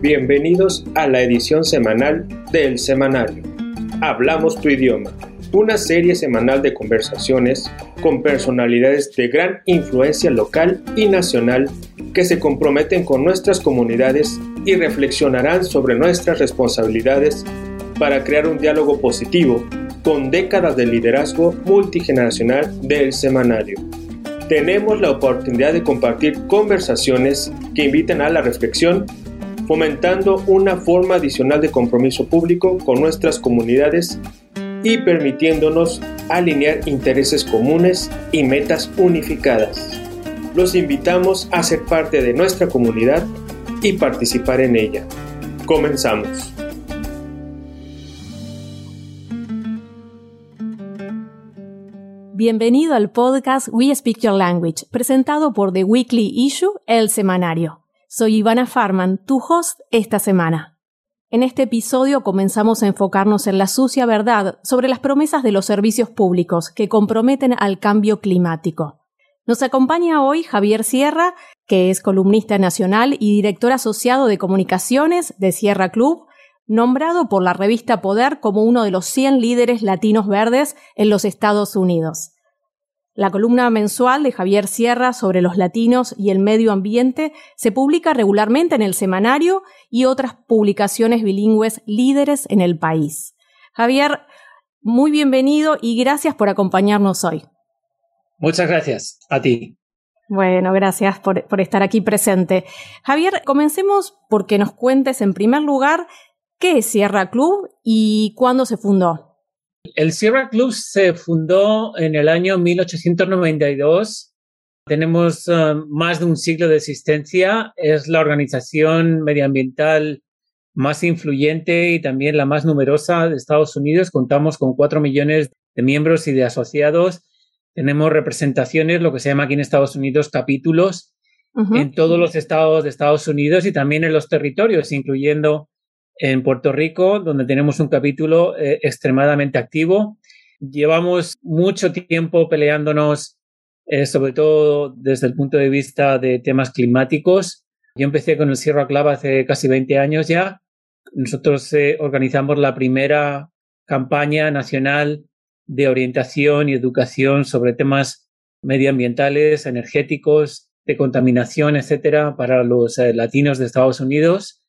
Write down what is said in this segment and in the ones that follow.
Bienvenidos a la edición semanal del Semanario. Hablamos tu idioma, una serie semanal de conversaciones con personalidades de gran influencia local y nacional que se comprometen con nuestras comunidades y reflexionarán sobre nuestras responsabilidades para crear un diálogo positivo con décadas de liderazgo multigeneracional del semanario. Tenemos la oportunidad de compartir conversaciones que invitan a la reflexión, fomentando una forma adicional de compromiso público con nuestras comunidades y permitiéndonos alinear intereses comunes y metas unificadas. Los invitamos a ser parte de nuestra comunidad y participar en ella. Comenzamos. Bienvenido al podcast We Speak Your Language, presentado por The Weekly Issue, el semanario. Soy Ivana Farman, tu host esta semana. En este episodio comenzamos a enfocarnos en la sucia verdad sobre las promesas de los servicios públicos que comprometen al cambio climático. Nos acompaña hoy Javier Sierra, que es columnista nacional y director asociado de comunicaciones de Sierra Club, nombrado por la revista Poder como uno de los 100 líderes latinos verdes en los Estados Unidos. La columna mensual de Javier Sierra sobre los latinos y el medio ambiente se publica regularmente en el semanario y otras publicaciones bilingües líderes en el país. Javier, muy bienvenido y gracias por acompañarnos hoy. Muchas gracias a ti. Bueno, gracias por, por, estar aquí presente. Javier, comencemos porque nos cuentes en primer lugar qué es Sierra Club y cuándo se fundó. El Sierra Club se fundó en el año 1892. Tenemos uh, más de un siglo de existencia. Es la organización medioambiental más influyente y también la más numerosa de Estados Unidos. Contamos con cuatro millones de miembros y de asociados. Tenemos representaciones, lo que se llama aquí en Estados Unidos capítulos, uh -huh. en todos los estados de Estados Unidos y también en los territorios, incluyendo en Puerto Rico, donde tenemos un capítulo eh, extremadamente activo. Llevamos mucho tiempo peleándonos, eh, sobre todo desde el punto de vista de temas climáticos. Yo empecé con el Sierra Club hace casi 20 años ya. Nosotros eh, organizamos la primera campaña nacional de orientación y educación sobre temas medioambientales, energéticos, de contaminación, etcétera, para los latinos de Estados Unidos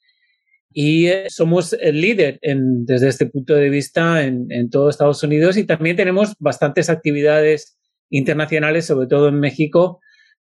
y eh, somos el líder desde este punto de vista en, en, todo Estados Unidos y también tenemos bastantes actividades internacionales, sobre todo en México,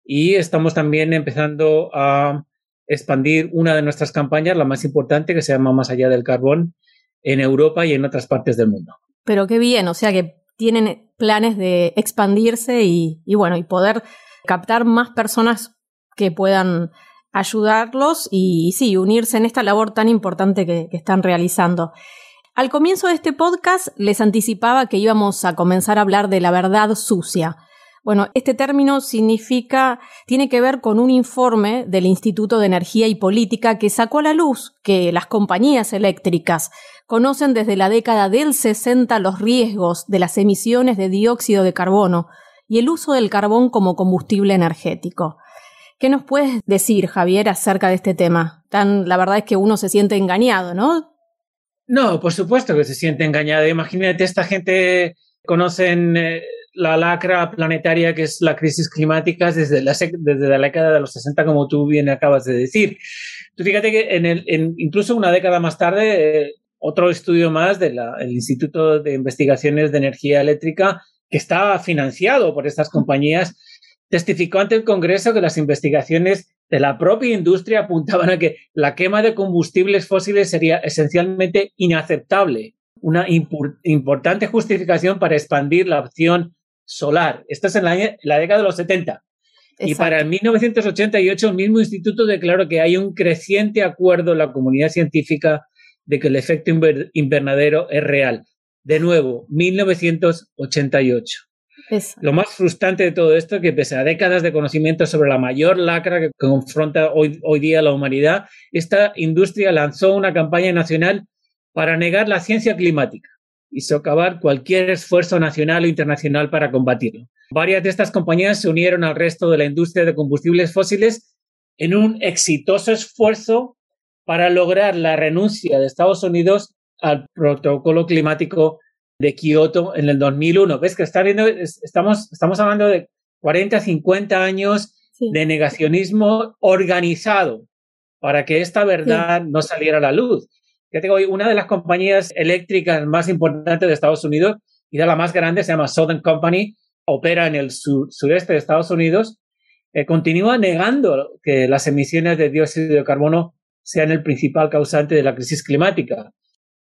y estamos también empezando a expandir una de nuestras campañas, la más importante, que se llama Más allá del carbón, en Europa y en otras partes del mundo. Pero qué bien, o sea que tienen planes de expandirse y bueno, y poder captar más personas que puedan ayudarlos y, sí, unirse en esta labor tan importante que, están realizando. Al comienzo de este podcast les anticipaba que íbamos a comenzar a hablar de la verdad sucia. Bueno, este término significa, tiene que ver con un informe del Instituto de Energía y Política que sacó a la luz que las compañías eléctricas conocen desde la década del 60 los riesgos de las emisiones de dióxido de carbono y el uso del carbón como combustible energético. ¿Qué nos puedes decir, Javier, acerca de este tema? Tan, la verdad es que uno se siente engañado, ¿no? No, por supuesto que se siente engañado. Imagínate, esta gente conocen eh, la lacra planetaria que es la crisis climática desde la, desde la década de los 60, como tú bien acabas de decir. Tú fíjate que en el, en, incluso una década más tarde, eh, otro estudio más del Instituto de Investigaciones de Energía Eléctrica, que está financiado por estas compañías, testificó ante el Congreso que las investigaciones de la propia industria apuntaban a que la quema de combustibles fósiles sería esencialmente inaceptable, una importante justificación para expandir la opción solar. Esto es en la, la década de los 70. Exacto. Y para el 1988 el mismo instituto declaró que hay un creciente acuerdo en la comunidad científica de que el efecto invernadero es real. De nuevo, 1988. Lo más frustrante de todo esto es que pese a décadas de conocimiento sobre la mayor lacra que confronta hoy, hoy día la humanidad, esta industria lanzó una campaña nacional para negar la ciencia climática y socavar cualquier esfuerzo nacional o internacional para combatirlo. Varias de estas compañías se unieron al resto de la industria de combustibles fósiles en un exitoso esfuerzo para lograr la renuncia de Estados Unidos al protocolo climático de Kioto en el 2001. ¿Ves que está viendo? Estamos, estamos hablando de 40, 50 años de negacionismo organizado para que esta verdad no saliera a la luz. Ya tengo una de las compañías eléctricas más importantes de Estados Unidos y de la más grande se llama Southern Company, opera en el sureste de Estados Unidos, eh, continúa negando que las emisiones de dióxido de carbono sean el principal causante de la crisis climática.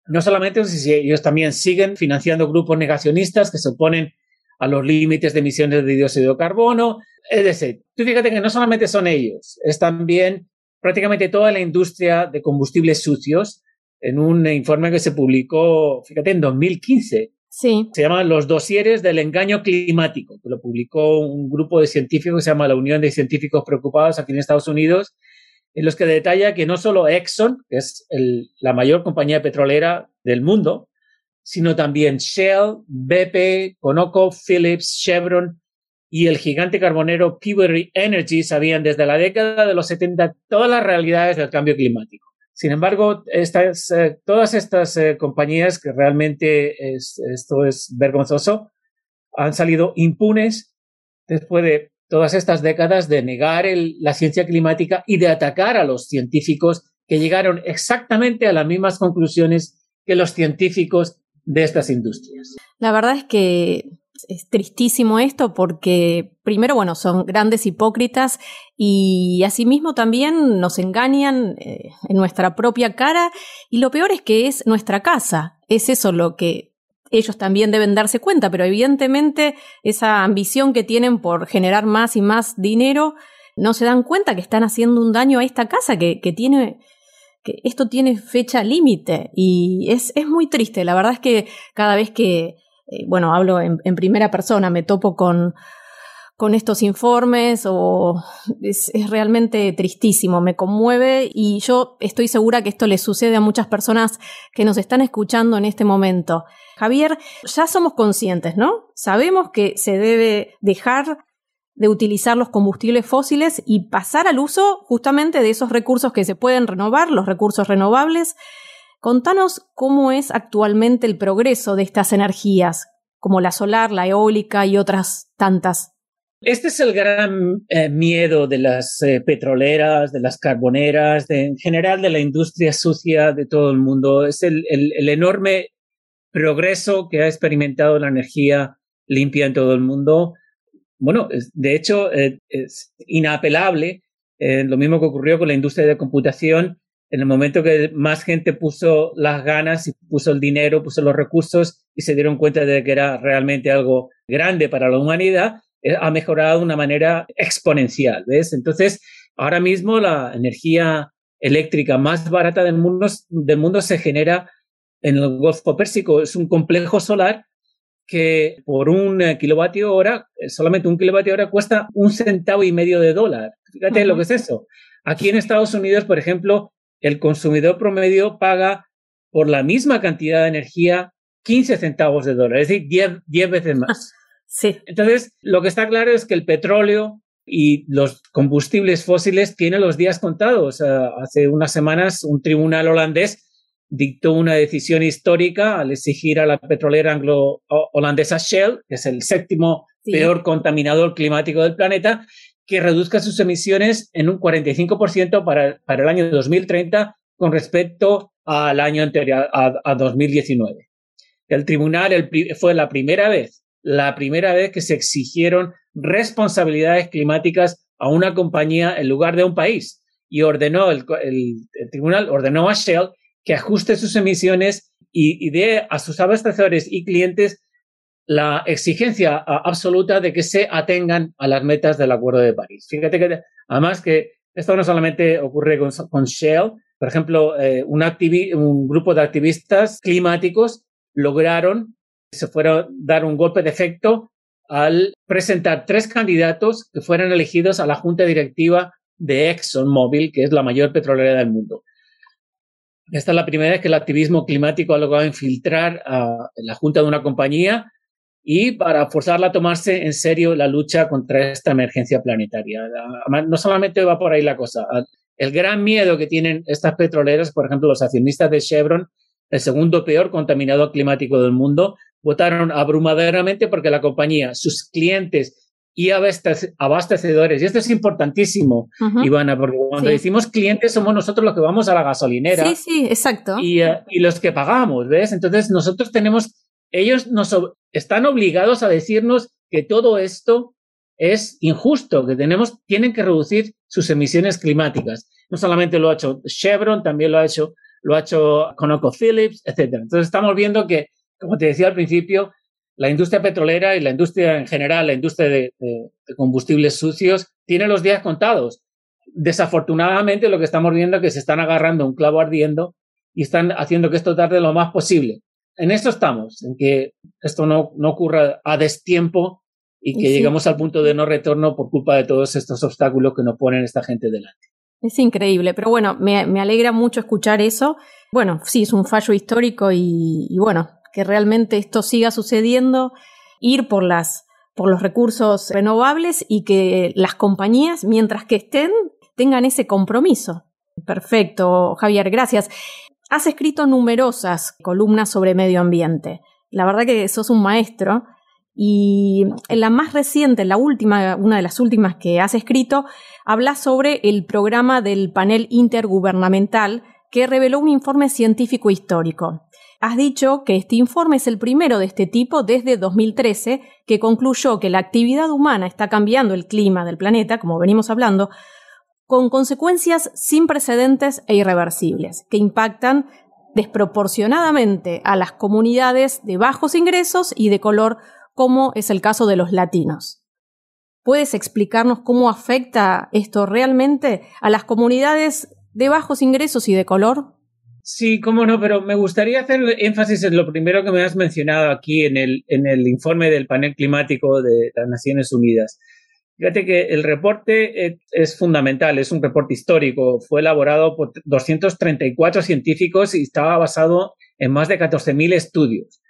No solamente ellos también siguen financiando grupos negacionistas que se oponen a los límites de emisiones de dióxido de carbono. Es decir, tú fíjate que no solamente son ellos, es también prácticamente toda la industria de combustibles sucios en un informe que se publicó, fíjate, en 2015. Sí. Se llama Los dosieres del engaño climático, que lo publicó un grupo de científicos que se llama la Unión de Científicos Preocupados aquí en Estados Unidos, en los que detalla que no solo Exxon, que es la mayor compañía petrolera del mundo, sino también Shell, BP, Conoco, Phillips, Chevron y el gigante carbonero Peabody Energy sabían desde la década de los 70 todas las realidades del cambio climático. Sin embargo, eh, todas estas eh, compañías que realmente esto es vergonzoso, han salido impunes después de todas estas décadas de negar la ciencia climática y de atacar a los científicos que llegaron exactamente a las mismas conclusiones que los científicos de estas industrias. La verdad es que es tristísimo esto porque, primero, bueno, son grandes hipócritas y asimismo también nos engañan eh, en nuestra propia cara y lo peor es que es nuestra casa. Es eso lo que ellos también deben darse cuenta, pero evidentemente esa ambición que tienen por generar más y más dinero, no se dan cuenta que están haciendo un daño a esta casa que, que tiene que esto tiene fecha límite y es, es muy triste. La verdad es que cada vez que, eh, bueno, hablo en, primera persona, me topo con, con estos informes o es, es, realmente tristísimo, me conmueve y yo estoy segura que esto le sucede a muchas personas que nos están escuchando en este momento. Javier, ya somos conscientes, ¿no? Sabemos que se debe dejar de utilizar los combustibles fósiles y pasar al uso justamente de esos recursos que se pueden renovar, los recursos renovables, Contanos cómo es actualmente el progreso de estas energías, como la solar, la eólica y otras tantas. Este es el gran eh, miedo de las eh, petroleras, de las carboneras, en general de la industria sucia de todo el mundo. Es el, enorme progreso que ha experimentado la energía limpia en todo el mundo. Bueno, de hecho, eh, es inapelable. lo mismo que ocurrió con la industria de computación en el momento que más gente puso las ganas y puso el dinero, puso los recursos y se dieron cuenta de que era realmente algo grande para la humanidad, ha mejorado de una manera exponencial, ¿ves? Entonces, ahora mismo la energía eléctrica más barata del mundo, del mundo se genera en el Golfo Pérsico. Es un complejo solar que por un kilovatio hora, eh, solamente un kilovatio hora cuesta un centavo y medio de dólar. Fíjate lo que es eso. Aquí en Estados Unidos, por ejemplo, el consumidor promedio paga por la misma cantidad de energía 15 centavos de dólar, es decir, 10, veces más. Sí. Entonces, lo que está claro es que el petróleo y los combustibles fósiles tienen los días contados. hace unas semanas un tribunal holandés dictó una decisión histórica al exigir a la petrolera anglo-holandesa Shell, que es el séptimo peor contaminador climático del planeta, que reduzca sus emisiones en un 45% para, para el año 2030 con respecto al año anterior, a, 2019. El tribunal fue la primera vez, la primera vez que se exigieron responsabilidades climáticas a una compañía en lugar de un país y ordenó, el, tribunal ordenó a Shell que ajuste sus emisiones y, dé a sus abastecedores y clientes la exigencia absoluta de que se atengan a las metas del Acuerdo de París. Fíjate que además que esto no solamente ocurre con, Shell, por ejemplo, eh, un grupo de activistas climáticos lograron, se fueron dar un golpe de efecto al presentar tres candidatos que fueran elegidos a la junta directiva de ExxonMobil, que es la mayor petrolera del mundo. Esta es la primera vez que el activismo climático ha logrado infiltrar a la junta de una compañía y para forzarla a tomarse en serio la lucha contra esta emergencia planetaria. No solamente va por ahí la cosa. el gran miedo que tienen estas petroleras, por ejemplo, los accionistas de Chevron, el segundo peor contaminador climático del mundo, votaron abrumadoramente porque la compañía, sus clientes y abastecedores, y esto es importantísimo, Ivana, porque cuando decimos clientes somos nosotros los que vamos a la gasolinera. Sí, sí, exacto. Y, eh, y los que pagamos, ¿ves? Entonces nosotros tenemos, ellos nos están obligados a decirnos que todo esto es injusto, que tenemos, tienen que reducir sus emisiones climáticas. No solamente lo ha hecho Chevron, también lo ha hecho, lo ha hecho ConocoPhillips, etc. Entonces estamos viendo que, como te decía al principio, la industria petrolera y la industria en general, la industria de, combustibles sucios, tiene los días contados. Desafortunadamente, lo que estamos viendo es que se están agarrando un clavo ardiendo y están haciendo que esto tarde lo más posible. En esto estamos, en que esto no, no ocurra a destiempo y que lleguemos al punto de no retorno por culpa de todos estos obstáculos que nos ponen esta gente delante. Es increíble, pero bueno, me, alegra mucho escuchar eso. Bueno, sí, es un fallo histórico y, y bueno, que realmente esto siga sucediendo, ir por las por los recursos renovables y que las compañías, mientras que estén, tengan ese compromiso. Perfecto, Javier, gracias. Has escrito numerosas columnas sobre medio ambiente. La verdad que sos un maestro. Y en la más reciente, la última, una de las últimas que has escrito, habla sobre el programa del panel intergubernamental que reveló un informe científico histórico. Has dicho que este informe es el primero de este tipo desde 2013, que concluyó que la actividad humana está cambiando el clima del planeta, como venimos hablando, con consecuencias sin precedentes e irreversibles, que impactan desproporcionadamente a las comunidades de bajos ingresos y de color, como es el caso de los latinos. ¿Puedes explicarnos cómo afecta esto realmente a las comunidades de bajos ingresos y de color? Sí, cómo no, pero me gustaría hacer énfasis en lo primero que me has mencionado aquí en el, en el informe del panel climático de las Naciones Unidas. Fíjate que el reporte es fundamental, es un reporte histórico, fue elaborado por 234 científicos y estaba basado en más de 14.000 estudios.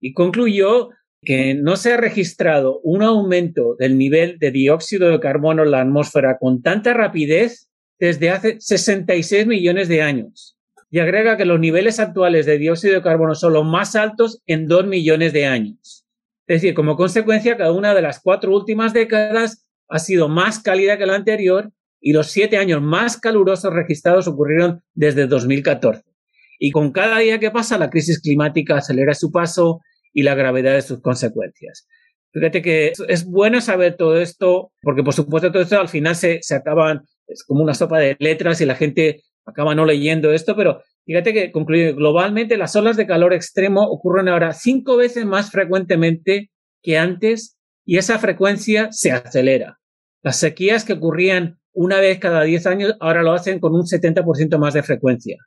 Y concluyó que no se ha registrado un aumento del nivel de dióxido de carbono en la atmósfera con tanta rapidez desde hace 66 millones de años y agrega que los niveles actuales de dióxido de carbono son los más altos en dos millones de años. Es decir, como consecuencia, cada una de las cuatro últimas décadas ha sido más cálida que la anterior y los siete años más calurosos registrados ocurrieron desde 2014. Y con cada día que pasa, la crisis climática acelera su paso y la gravedad de sus consecuencias. Fíjate que es bueno saber todo esto, porque por supuesto todo esto al final se, se acaban, es como una sopa de letras y la gente acaba no leyendo esto, pero fíjate que concluye, globalmente las olas de calor extremo ocurren ahora cinco veces más frecuentemente que antes y esa frecuencia se acelera. Las sequías que ocurrían una vez cada diez años ahora lo hacen con un 70% más de frecuencia.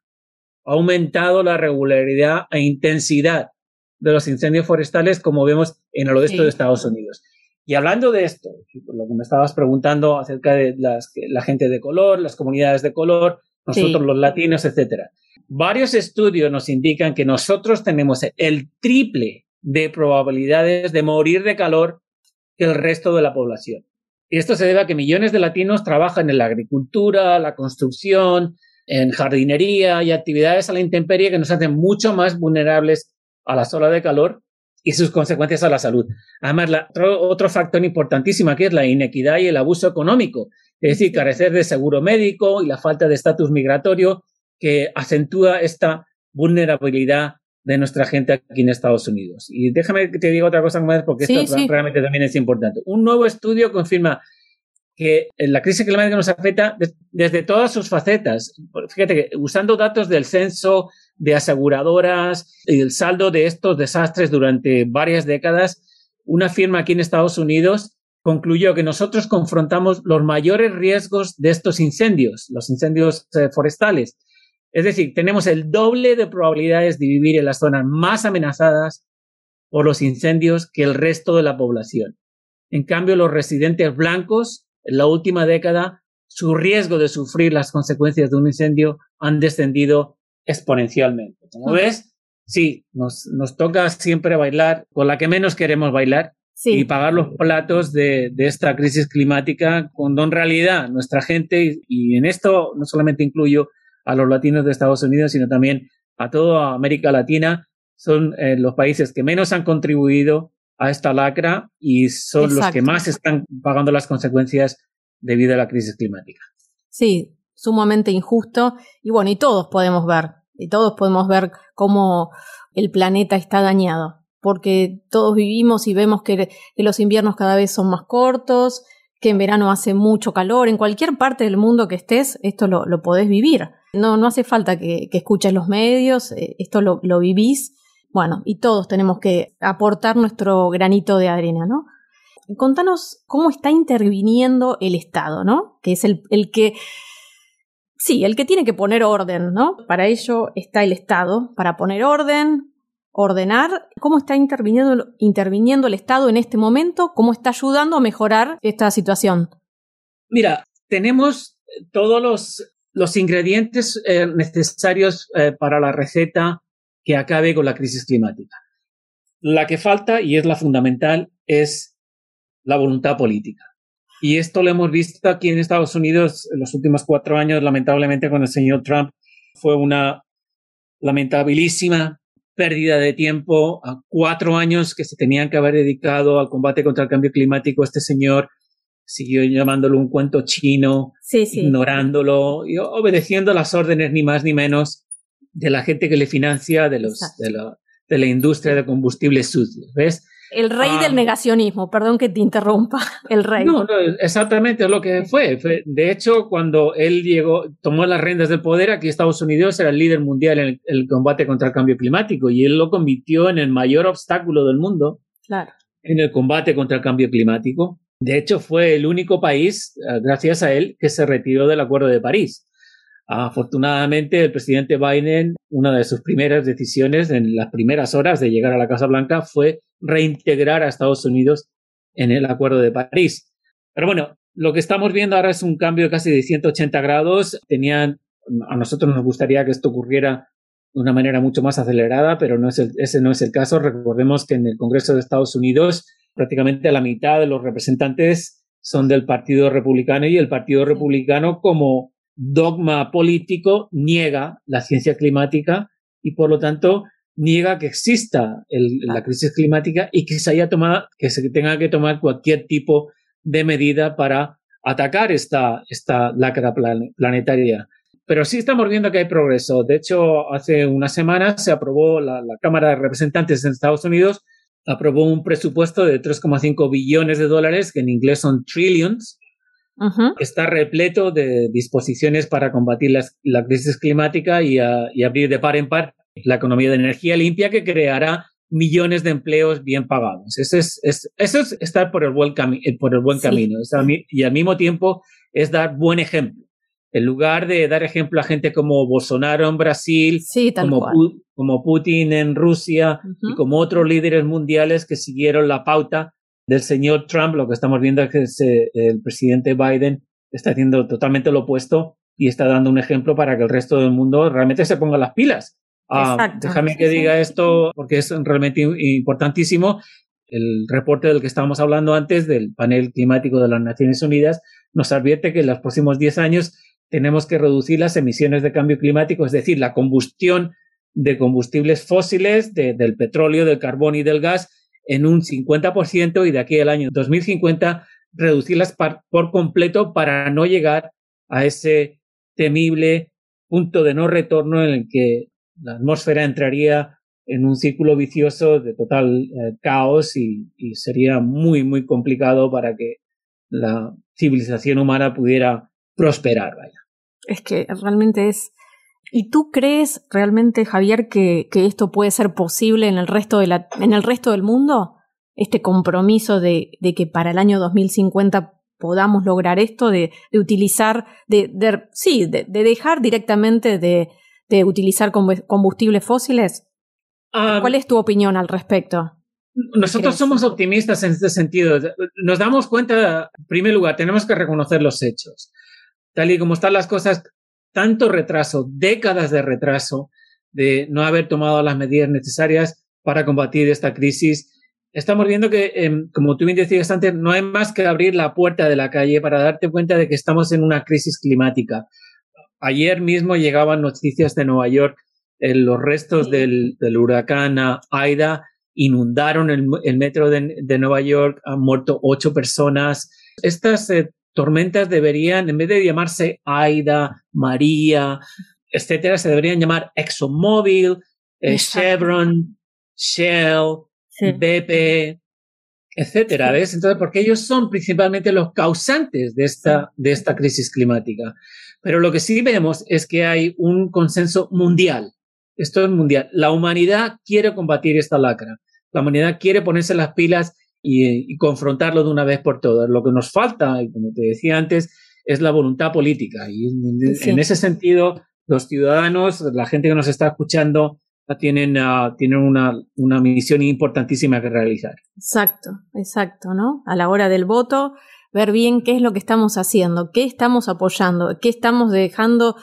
Ha aumentado la regularidad e intensidad de los incendios forestales como vemos en el oeste de Estados Unidos. Y hablando de esto, lo que me estabas preguntando acerca de las, la gente de color, las comunidades de color, nosotros los latinos, etcétera. Varios estudios nos indican que nosotros tenemos el triple de probabilidades de morir de calor que el resto de la población. Y esto se debe a que millones de latinos trabajan en la agricultura, la construcción, en jardinería y actividades a la intemperie que nos hacen mucho más vulnerables a la olas de calor y sus consecuencias a la salud. Además, otro, otro, factor importantísimo aquí es la inequidad y el abuso económico, es decir, carecer de seguro médico y la falta de estatus migratorio que acentúa esta vulnerabilidad de nuestra gente aquí en Estados Unidos. Y déjame que te diga otra cosa más porque esto realmente también es importante. Un nuevo estudio confirma que la crisis climática nos afecta desde todas sus facetas. Fíjate que usando datos del censo, de aseguradoras y el saldo de estos desastres durante varias décadas, una firma aquí en Estados Unidos concluyó que nosotros confrontamos los mayores riesgos de estos incendios, los incendios eh, forestales. Es decir, tenemos el doble de probabilidades de vivir en las zonas más amenazadas por los incendios que el resto de la población. En cambio, los residentes blancos en la última década, su riesgo de sufrir las consecuencias de un incendio han descendido exponencialmente. Como ves, sí, nos, nos toca siempre bailar con la que menos queremos bailar, y pagar los platos de, esta crisis climática cuando en realidad nuestra gente, y en esto no solamente incluyo a los latinos de Estados Unidos, sino también a toda América Latina, son eh, los países que menos han contribuido a esta lacra y son los que más están pagando las consecuencias debido a la crisis climática. Sí, sumamente injusto. Y bueno, y todos podemos ver, y todos podemos ver cómo el planeta está dañado porque todos vivimos y vemos que, los inviernos cada vez son más cortos, que en verano hace mucho calor, en cualquier parte del mundo que estés, esto lo, podés vivir. No, no hace falta que, escuches los medios, eh, esto lo, vivís. Bueno, y todos tenemos que aportar nuestro granito de arena, ¿no? Contanos cómo está interviniendo el Estado, ¿no? Que es el, el que, sí, el que tiene que poner orden, ¿no? Para ello está el Estado, para poner orden, ordenar cómo está interviniendo, el Estado en este momento, cómo está ayudando a mejorar esta situación. Mira, tenemos todos los, los ingredientes eh, necesarios eh, para la receta que acabe con la crisis climática. La que falta, y es la fundamental, es la voluntad política. Y esto lo hemos visto aquí en Estados Unidos en los últimos cuatro años, lamentablemente con el señor Trump. Fue una lamentabilísima pérdida de tiempo, a cuatro años que se tenían que haber dedicado al combate contra el cambio climático, este señor siguió llamándolo un cuento chino, ignorándolo y obedeciendo las órdenes ni más ni menos de la gente que le financia de los de la, de la industria de combustibles sucios, ¿ves? El rey del ah. negacionismo, perdón que te interrumpa, el rey. No, no, exactamente es lo que fue. De hecho, cuando él llegó, tomó las riendas del poder, aquí Estados Unidos era el líder mundial en el, combate contra el cambio climático y él lo convirtió en el mayor obstáculo del mundo claro. en el combate contra el cambio climático. De hecho, fue el único país, eh, gracias a él, que se retiró del Acuerdo de París. Afortunadamente, el presidente Biden, una de sus primeras decisiones en las primeras horas de llegar a la Casa Blanca fue reintegrar a Estados Unidos en el Acuerdo de París. Pero bueno, lo que estamos viendo ahora es un cambio casi de 180 grados. Tenían, a nosotros nos gustaría que esto ocurriera de una manera mucho más acelerada, pero no es ese no es el caso. Recordemos que en el Congreso de Estados Unidos prácticamente la mitad de los representantes son del Partido Republicano y el Partido Republicano como dogma político niega la ciencia climática y por lo tanto niega que exista la crisis climática y que se haya tomado, que se tenga que tomar cualquier tipo de medida para atacar esta, esta lacra planetaria. Pero sí estamos viendo que hay progreso. De hecho, hace unas semanas se aprobó la, la Cámara de Representantes en Estados Unidos aprobó un presupuesto de 3,5 billones de dólares, que en inglés son trillions, Está repleto de disposiciones para combatir la crisis climática y, abrir de par en par la economía de energía limpia que creará millones de empleos bien pagados. Eso es, eso es estar por el buen, eh, por el buen camino. y al mismo tiempo es dar buen ejemplo. En lugar de dar ejemplo a gente como Bolsonaro en Brasil, como, Putin en Rusia y como otros líderes mundiales que siguieron la pauta del señor Trump, lo que estamos viendo es que el presidente Biden está haciendo totalmente lo opuesto y está dando un ejemplo para que el resto del mundo realmente se ponga las pilas. Ah, déjame que diga esto porque es realmente importantísimo. El reporte del que estábamos hablando antes del panel climático de las Naciones Unidas nos advierte que en los próximos 10 años tenemos que reducir las emisiones de cambio climático, es decir, la combustión de combustibles fósiles, del petróleo, del carbón y del gas, en un 50% y de aquí al año 2050 reducirlas por completo para no llegar a ese temible punto de no retorno en el que la atmósfera entraría en un círculo vicioso de total eh, caos y, sería muy, muy complicado para que la civilización humana pudiera prosperar. Vaya. Es que realmente es ¿Y tú crees realmente, Javier, que, esto puede ser posible en el resto, de la, en el resto del mundo? Este compromiso de, que para el año 2050 podamos lograr esto, de, utilizar, de, sí, de, dejar directamente de, utilizar combustibles fósiles. Ah, ¿Cuál es tu opinión al respecto? Nosotros somos optimistas en este sentido. Nos damos cuenta, en primer lugar, tenemos que reconocer los hechos. Tal y como están las cosas, tanto retraso, décadas de retraso, de no haber tomado las medidas necesarias para combatir esta crisis, estamos viendo que, em, como tú bien decías antes, no hay más que abrir la puerta de la calle para darte cuenta de que estamos en una crisis climática. Ayer mismo llegaban noticias de Nueva York, en los restos del, huracán Aida inundaron el, metro de, Nueva York, han muerto ocho personas. Estas eh, tormentas deberían, en vez de llamarse Aida, María, etcétera, se deberían llamar ExxonMobil, eh, Chevron, Shell, BP, etcétera, ¿ves? Entonces, porque ellos son principalmente los causantes de esta, de esta crisis climática. Pero lo que sí vemos es que hay un consenso mundial. Esto es mundial. La humanidad quiere combatir esta lacra. La humanidad quiere ponerse las pilas y, confrontarlo de una vez por todas. Lo que nos falta, como te decía antes, es la voluntad política. Y en ese sentido, los ciudadanos, la gente que nos está escuchando, tienen, uh, tienen una, una misión importantísima que realizar. Exacto, exacto, ¿no? A la hora del voto, ver bien qué es lo que estamos haciendo, qué estamos apoyando, qué estamos dejando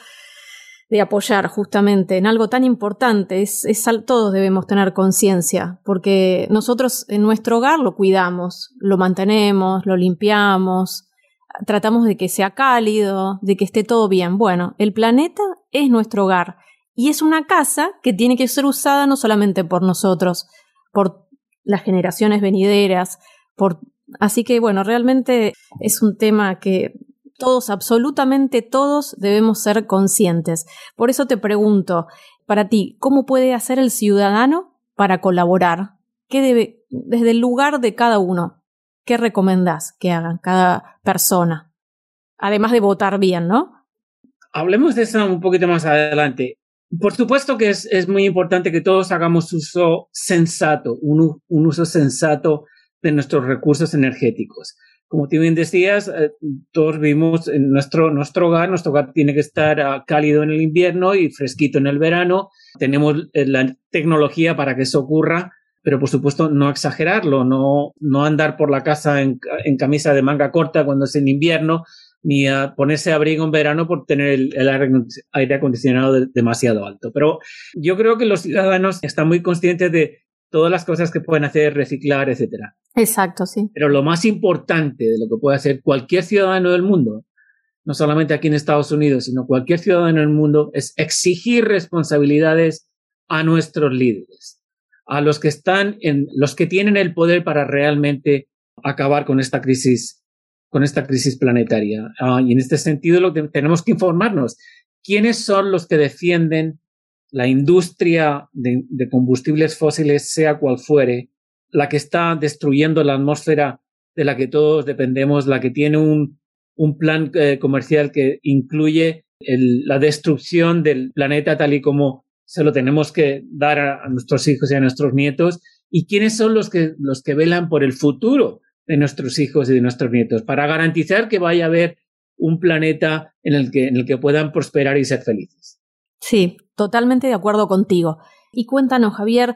de apoyar justamente en algo tan importante. Es, es todos debemos tener conciencia, porque nosotros en nuestro hogar lo cuidamos, lo mantenemos, lo limpiamos, tratamos de que sea cálido, de que esté todo bien. Bueno, el planeta es nuestro hogar y es una casa que tiene que ser usada no solamente por nosotros, por las generaciones venideras, por así que bueno, realmente es un tema que todos, absolutamente todos, debemos ser conscientes. Por eso te pregunto, para ti, ¿cómo puede hacer el ciudadano para colaborar? ¿Qué debe, desde el lugar de cada uno, qué recomendás que hagan cada persona? Además de votar bien, ¿no? Hablemos de eso un poquito más adelante. Por supuesto que es, muy importante que todos hagamos uso sensato, un, uso sensato de nuestros recursos energéticos. Como tú bien decías, eh, todos vimos en nuestro, nuestro hogar, nuestro hogar tiene que estar uh, cálido en el invierno y fresquito en el verano. Tenemos eh, la tecnología para que eso ocurra, pero por supuesto no exagerarlo, no, no andar por la casa en, en camisa de manga corta cuando es en invierno, ni a ponerse abrigo en verano por tener el, aire acondicionado demasiado alto. Pero yo creo que los ciudadanos están muy conscientes de todas las cosas que pueden hacer, reciclar, etcétera. Exacto, sí. Pero lo más importante de lo que puede hacer cualquier ciudadano del mundo, no solamente aquí en Estados Unidos, sino cualquier ciudadano del mundo, es exigir responsabilidades a nuestros líderes, a los que están en, los que tienen el poder para realmente acabar con esta crisis con esta crisis planetaria. Ah, y en este sentido lo que tenemos que informarnos, ¿quiénes son los que defienden la industria de, combustibles fósiles, sea cual fuere, la que está destruyendo la atmósfera de la que todos dependemos, la que tiene un, un plan eh, comercial que incluye la destrucción del planeta tal y como se lo tenemos que dar a, a, nuestros hijos y a nuestros nietos, y quiénes son los que, los que velan por el futuro de nuestros hijos y de nuestros nietos, para garantizar que vaya a haber un planeta en el que, en el que puedan prosperar y ser felices. Sí, totalmente de acuerdo contigo. Y cuéntanos, Javier,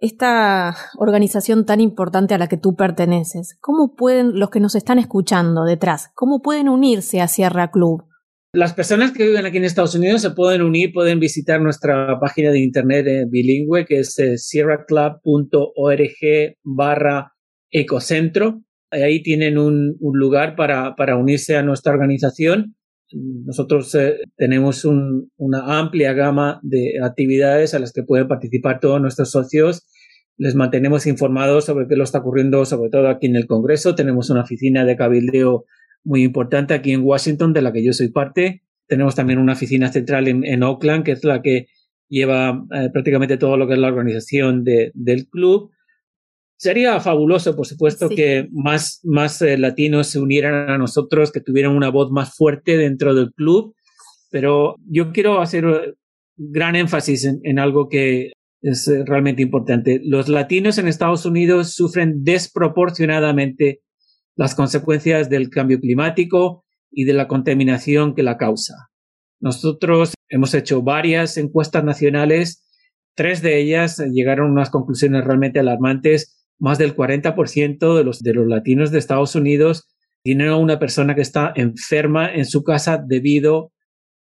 esta organización tan importante a la que tú perteneces, ¿cómo pueden los que nos están escuchando detrás, cómo pueden unirse a Sierra Club? Las personas que viven aquí en Estados Unidos se pueden unir, pueden visitar nuestra página de internet eh, bilingüe que es eh, sierraclub.org barra ecocentro ahí tienen un, lugar para, para, unirse a nuestra organización. Nosotros eh, tenemos una amplia gama de actividades a las que pueden participar todos nuestros socios. Les mantenemos informados sobre qué lo está ocurriendo, sobre todo aquí en el Congreso. Tenemos una oficina de cabildeo muy importante aquí en Washington, de la que yo soy parte. Tenemos también una oficina central en, Oakland, que es la que lleva eh, prácticamente todo lo que es la organización de, del club. Sería fabuloso, por supuesto, que más, más eh, latinos se unieran a nosotros, que tuvieran una voz más fuerte dentro del club, pero yo quiero hacer eh, gran énfasis en, algo que es eh, realmente importante. Los latinos en Estados Unidos sufren desproporcionadamente las consecuencias del cambio climático y de la contaminación que la causa. Nosotros hemos hecho varias encuestas nacionales, tres de ellas llegaron a unas conclusiones realmente alarmantes más del 40% de los, de los latinos de Estados Unidos tienen a una persona que está enferma en su casa debido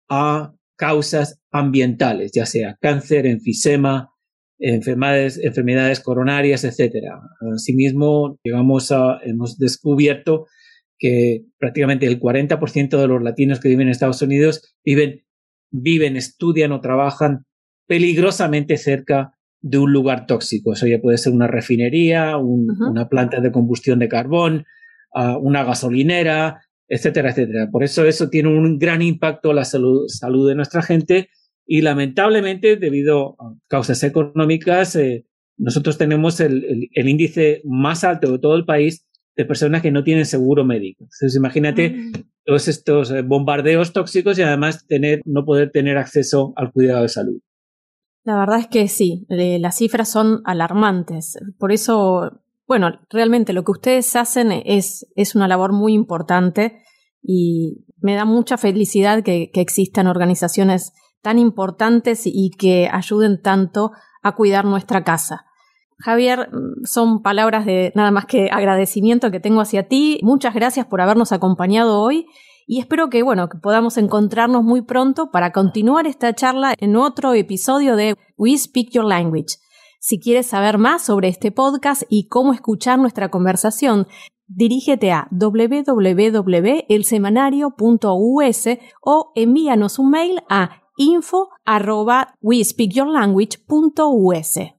a causas ambientales, ya sea cáncer, enfisema, enfermedades, enfermedades coronarias, etcétera. Asimismo, llegamos a, hemos descubierto que prácticamente el 40% de los latinos que viven en Estados Unidos viven, viven, estudian o trabajan peligrosamente cerca de un lugar tóxico. Eso ya puede ser una refinería, una planta de combustión de carbón, uh, una gasolinera, etcétera, etcétera. Por eso eso tiene un gran impacto en la salud, salud de nuestra gente y lamentablemente, debido a causas económicas, eh, nosotros tenemos el, el, índice más alto de todo el país de personas que no tienen seguro médico. Entonces, imagínate mm. todos estos eh, bombardeos tóxicos y además tener, no poder tener acceso al cuidado de salud. La verdad es que sí, eh, las cifras son alarmantes. Por eso, bueno, realmente lo que ustedes hacen es, es una labor muy importante y me da mucha felicidad que, que existan organizaciones tan importantes y que ayuden tanto a cuidar nuestra casa. Javier, son palabras de nada más que agradecimiento que tengo hacia ti. Muchas gracias por habernos acompañado hoy y espero que, bueno, que podamos encontrarnos muy pronto para continuar esta charla en otro episodio de We Speak Your Language. Si quieres saber más sobre este podcast y cómo escuchar nuestra conversación, dirígete a www.elsemanario.us o envíanos un mail a info arroba we speak your language.us.